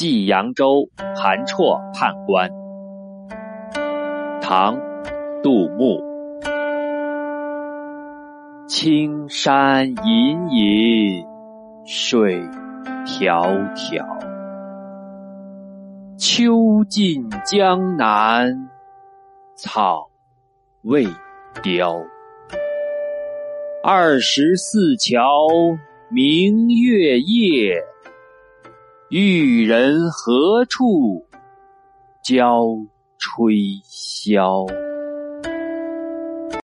寄扬州，韩绰判官。唐，杜牧。青山隐隐，水迢迢。秋尽江南，草未凋。二十四桥明月夜，玉人何处教吹箫？